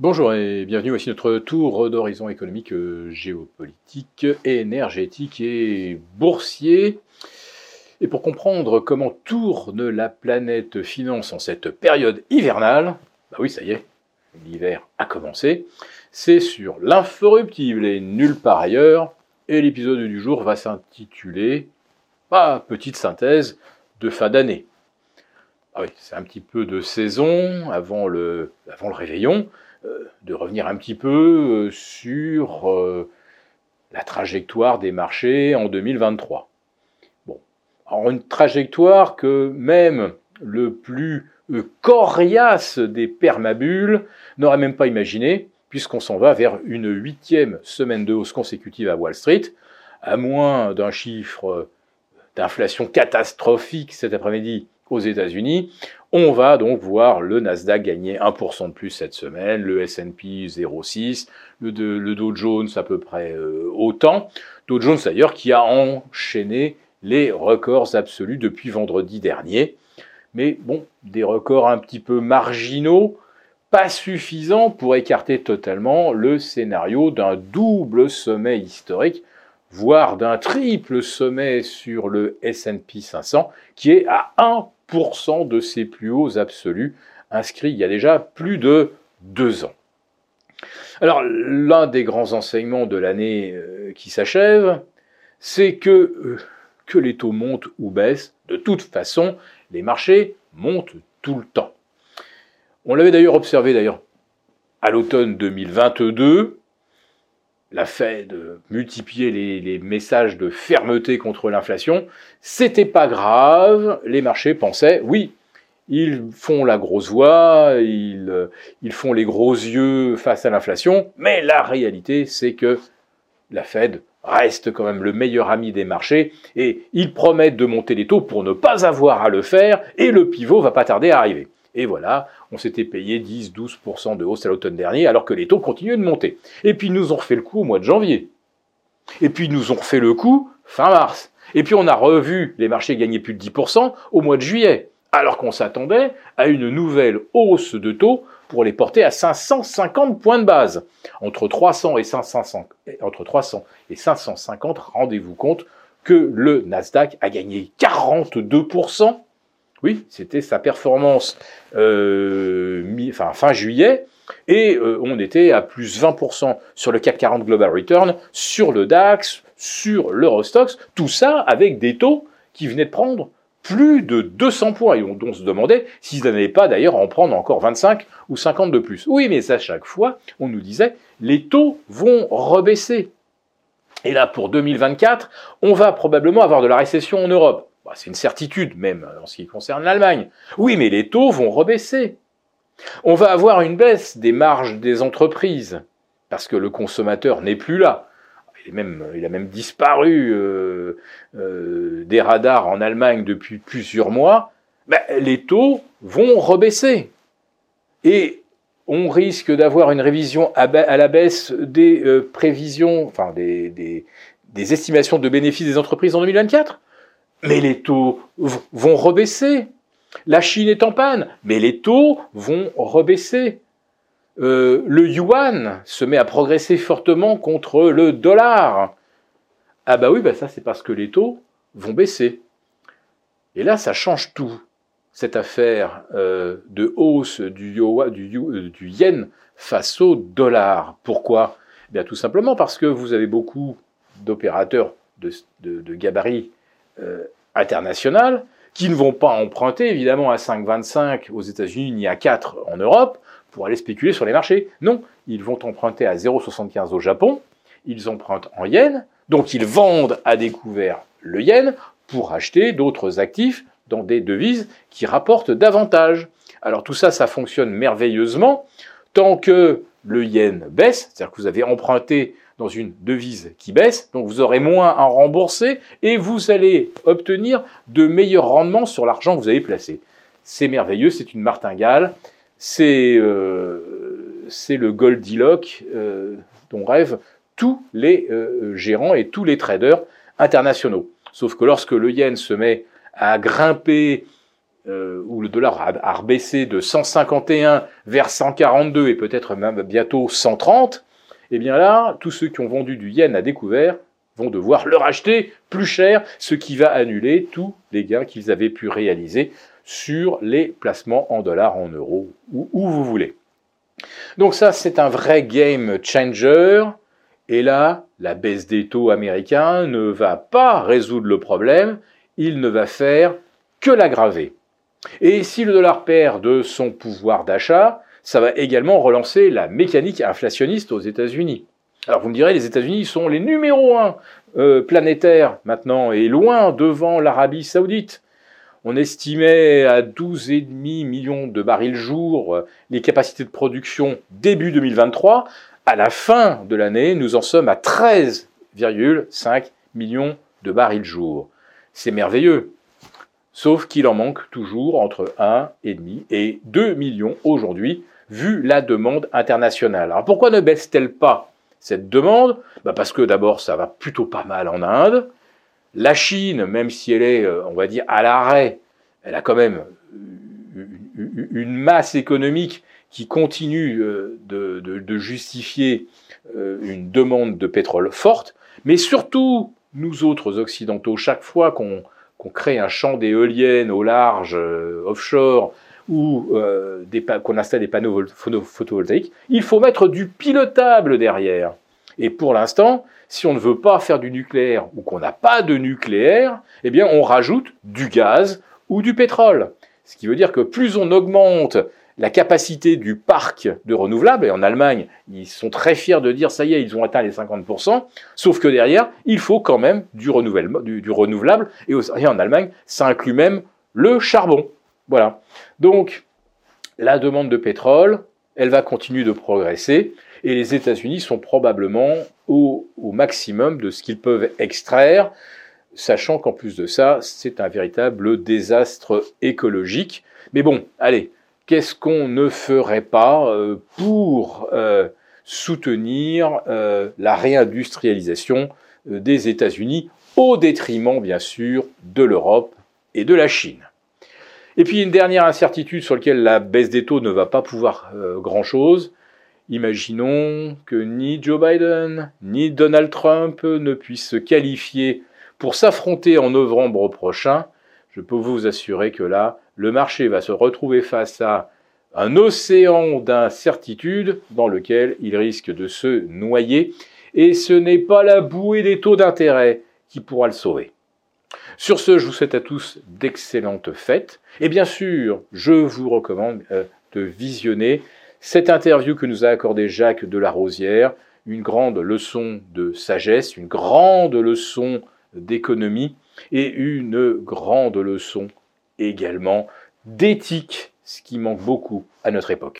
Bonjour et bienvenue, voici notre tour d'horizon économique, euh, géopolitique, énergétique et boursier. Et pour comprendre comment tourne la planète finance en cette période hivernale, bah oui, ça y est, l'hiver a commencé, c'est sur l'inforruptible et nulle part ailleurs, et l'épisode du jour va s'intituler Petite synthèse de fin d'année. Ah oui, c'est un petit peu de saison avant le réveillon. Euh, de revenir un petit peu euh, sur euh, la trajectoire des marchés en 2023. Bon, une trajectoire que même le plus coriace des permabules n'aurait même pas imaginé, puisqu'on s'en va vers une huitième semaine de hausse consécutive à Wall Street, à moins d'un chiffre d'inflation catastrophique cet après-midi aux États-Unis. On va donc voir le Nasdaq gagner 1% de plus cette semaine, le S&P 0,6, le, Dow Jones à peu près euh, autant. Dow Jones d'ailleurs qui a enchaîné les records absolus depuis vendredi dernier. Mais bon, des records un petit peu marginaux, pas suffisants pour écarter totalement le scénario d'un double sommet historique voire d'un triple sommet sur le S&P 500, qui est à 1% de ses plus hauts absolus, inscrits il y a déjà plus de deux ans. Alors, l'un des grands enseignements de l'année euh, qui s'achève, c'est que, euh, que les taux montent ou baissent, de toute façon, les marchés montent tout le temps. On l'avait d'ailleurs observé d'ailleurs à l'automne 2022, la Fed multiplier les, les, messages de fermeté contre l'inflation, c'était pas grave. Les marchés pensaient, oui, ils font la grosse voix, ils, ils font les gros yeux face à l'inflation, mais la réalité, c'est que la Fed reste quand même le meilleur ami des marchés et ils promettent de monter les taux pour ne pas avoir à le faire et le pivot va pas tarder à arriver. Et voilà, on s'était payé 10-12% de hausse à l'automne dernier, alors que les taux continuaient de monter. Et puis nous ont refait le coup au mois de janvier. Et puis nous ont refait le coup fin mars. Et puis on a revu les marchés gagner plus de 10% au mois de juillet, alors qu'on s'attendait à une nouvelle hausse de taux pour les porter à 550 points de base. Entre 300 et, 500, entre 300 et 550, rendez-vous compte que le Nasdaq a gagné 42% oui, c'était sa performance euh, fin juillet, et euh, on était à plus 20% sur le CAC 40 Global Return, sur le DAX, sur l'Eurostox, tout ça avec des taux qui venaient de prendre plus de 200 points, et on, se demandait s'ils n'allaient pas d'ailleurs en prendre encore 25 ou 50 de plus. Oui, mais à chaque fois, on nous disait, les taux vont rebaisser. Et là, pour 2024, on va probablement avoir de la récession en Europe. Bah, c'est une certitude même en ce qui concerne l'Allemagne. Oui, mais les taux vont rebaisser. On va avoir une baisse des marges des entreprises, parce que le consommateur n'est plus là. Il, a même disparu euh, euh, des radars en Allemagne depuis plusieurs mois. Ben, les taux vont rebaisser. Et on risque d'avoir une révision à, la baisse des euh, prévisions, enfin des estimations de bénéfices des entreprises en 2024 mais les taux vont rebaisser. La Chine est en panne, mais les taux vont rebaisser. Euh, le yuan se met à progresser fortement contre le dollar. Ah bah oui, bah ça c'est parce que les taux vont baisser. Et là, ça change tout, cette affaire euh, de hausse du, du, du, yen face au dollar. Pourquoi? Eh tout simplement parce que vous avez beaucoup d'opérateurs de, de, de gabarit euh, internationales qui ne vont pas emprunter évidemment à 5,25 aux États-Unis ni à 4 en Europe pour aller spéculer sur les marchés. Non, ils vont emprunter à 0,75 au Japon, ils empruntent en yens, donc ils vendent à découvert le yen pour acheter d'autres actifs dans des devises qui rapportent davantage. Alors tout ça, ça fonctionne merveilleusement tant que le yen baisse, c'est-à-dire que vous avez emprunté dans une devise qui baisse, donc vous aurez moins à rembourser et vous allez obtenir de meilleurs rendements sur l'argent que vous avez placé. C'est merveilleux, c'est une martingale, c'est euh, le Goldilocks euh, dont rêvent tous les euh, gérants et tous les traders internationaux. Sauf que lorsque le yen se met à grimper euh, le dollar a, a rebaissé de 151 vers 142 et peut-être même bientôt 130, eh bien là, tous ceux qui ont vendu du yen à découvert vont devoir le racheter plus cher, ce qui va annuler tous les gains qu'ils avaient pu réaliser sur les placements en dollars, en euros, ou où vous voulez. Donc ça, c'est un vrai game changer. Et là, la baisse des taux américains ne va pas résoudre le problème, il ne va faire que l'aggraver. Et si le dollar perd de son pouvoir d'achat, ça va également relancer la mécanique inflationniste aux États-Unis. Alors vous me direz, les États-Unis sont les numéros un euh, planétaires maintenant et loin devant l'Arabie saoudite. On estimait à 12,5 millions de barils jour euh, les capacités de production début 2023. À la fin de l'année, nous en sommes à 13,5 millions de barils jour. C'est merveilleux. Sauf qu'il en manque toujours entre 1,5 et 2 millions aujourd'hui, vu la demande internationale. Alors pourquoi ne baisse-t-elle pas cette demande? Bah Parce que d'abord, ça va plutôt pas mal en Inde. La Chine, même si elle est, euh, on va dire, à l'arrêt, elle a quand même une masse économique qui continue euh, de, justifier euh, une demande de pétrole forte, mais surtout, nous autres occidentaux, chaque fois qu'on crée un champ d'éoliennes au large, offshore, ou qu'on installe des panneaux photovoltaïques, il faut mettre du pilotable derrière. Et pour l'instant, si on ne veut pas faire du nucléaire ou qu'on n'a pas de nucléaire, eh bien on rajoute du gaz ou du pétrole. Ce qui veut dire que plus on augmente la capacité du parc de renouvelables, et en Allemagne, ils sont très fiers de dire ça y est, ils ont atteint les 50%, sauf que derrière, il faut quand même du, du, renouvelable, et en Allemagne, ça inclut même le charbon. Voilà. Donc, la demande de pétrole, elle va continuer de progresser, et les États-Unis sont probablement au, maximum de ce qu'ils peuvent extraire, sachant qu'en plus de ça, c'est un véritable désastre écologique. Mais bon, allez, qu'est-ce qu'on ne ferait pas euh, pour euh, soutenir euh, la réindustrialisation des États-Unis au détriment, bien sûr, de l'Europe et de la Chine et puis une dernière incertitude sur laquelle la baisse des taux ne va pas pouvoir grand-chose, Imaginons que ni Joe Biden ni Donald Trump ne puissent se qualifier pour s'affronter en novembre prochain. Je peux vous assurer que là, le marché va se retrouver face à un océan d'incertitudes dans lequel il risque de se noyer, et ce n'est pas la bouée des taux d'intérêt qui pourra le sauver. Sur ce, je vous souhaite à tous d'excellentes fêtes, et bien sûr, je vous recommande euh, de visionner cette interview que nous a accordée Jacques Delarosière, une grande leçon de sagesse, une grande leçon d'économie et une grande leçon également d'éthique, ce qui manque beaucoup à notre époque.